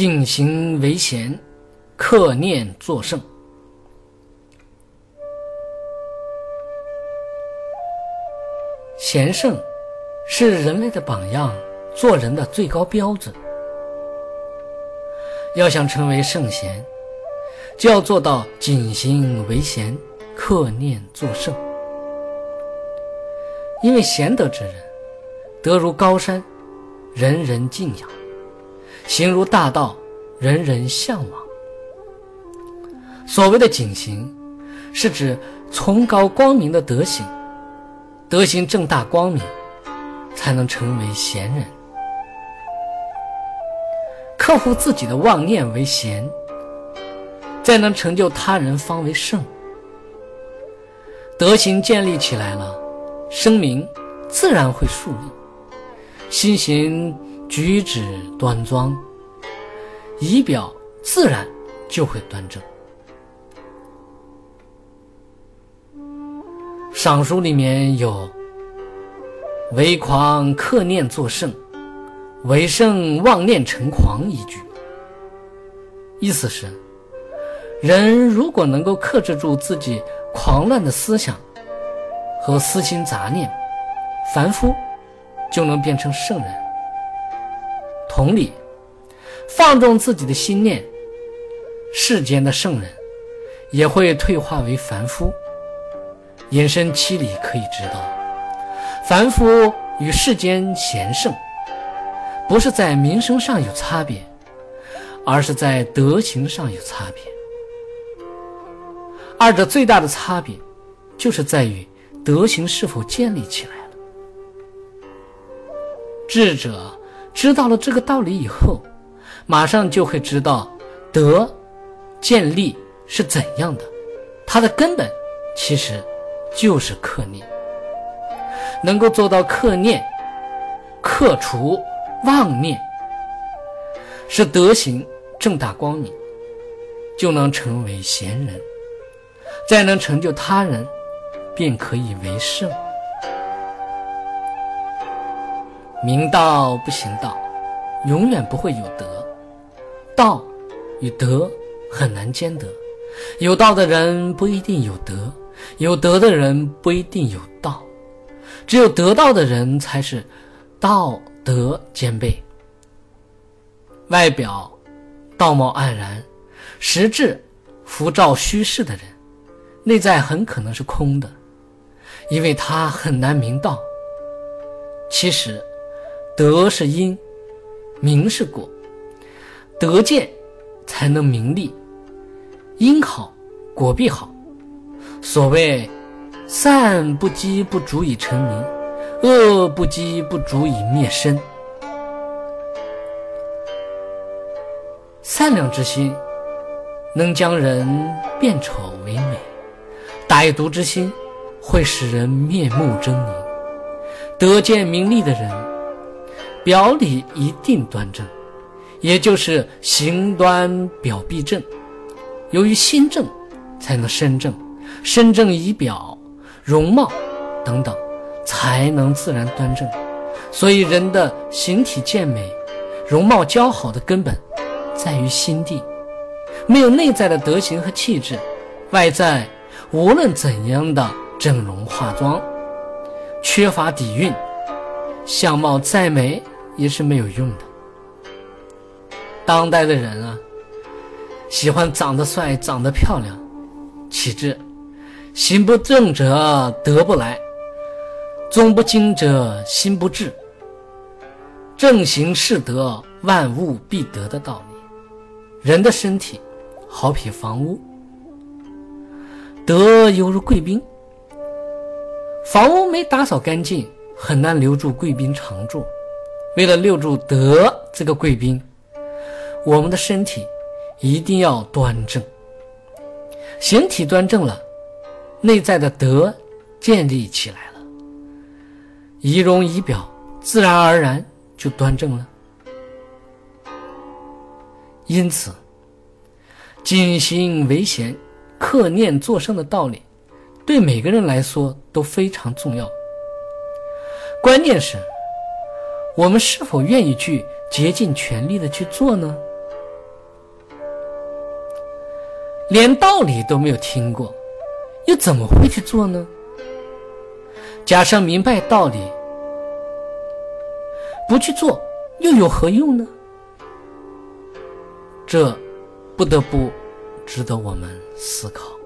谨行为贤，克念作圣。贤圣是人类的榜样，做人的最高标准。要想成为圣贤，就要做到谨行为贤，克念作圣。因为贤德之人，德如高山，人人敬仰；行如大道，人人向往。所谓的谨行，是指崇高光明的德行，德行正大光明，才能成为贤人。克服自己的妄念为贤，再能成就他人方为圣。德行建立起来了，声名自然会树立，心行举止端庄，仪表自然就会端正。尚书里面有“唯狂克念作圣”。为圣妄念成狂一句，意思是，人如果能够克制住自己狂乱的思想和私心杂念，凡夫就能变成圣人。同理，放纵自己的心念，世间的圣人也会退化为凡夫。引申七理可以知道，凡夫与世间贤圣。不是在名声上有差别，而是在德行上有差别。二者最大的差别，就是在于德行是否建立起来了。智者知道了这个道理以后，马上就会知道德建立是怎样的。它的根本其实就是克念，能够做到克念、克除。妄念是德行正大光明，就能成为贤人；再能成就他人，便可以为圣。明道不行道，永远不会有德。道与德很难兼得，有道的人不一定有德，有德的人不一定有道。只有得道的人才是道。德兼备，外表道貌岸然，实质浮躁虚饰的人，内在很可能是空的，因为他很难明道。其实，德是因，名是果，得见才能名利，因好果必好。所谓善不积不足以成名。恶不积不足以灭身，善良之心能将人变丑为美，歹毒之心会使人面目狰狞。得见名利的人，表里一定端正，也就是形端表必正。由于心正，才能身正，身正仪表、容貌等等。才能自然端正，所以人的形体健美、容貌姣好的根本在于心地。没有内在的德行和气质，外在无论怎样的整容化妆，缺乏底蕴，相貌再美也是没有用的。当代的人啊，喜欢长得帅、长得漂亮，岂知行不正者德不来。宗不精者心不治，正行是德，万物必得的道理。人的身体好比房屋，德犹如贵宾。房屋没打扫干净，很难留住贵宾常住。为了留住德这个贵宾，我们的身体一定要端正。形体端正了，内在的德建立起来了。仪容仪表，自然而然就端正了。因此，谨行为贤、克念作圣的道理，对每个人来说都非常重要。关键是，我们是否愿意去竭尽全力的去做呢？连道理都没有听过，又怎么会去做呢？假设明白道理，不去做又有何用呢？这不得不值得我们思考。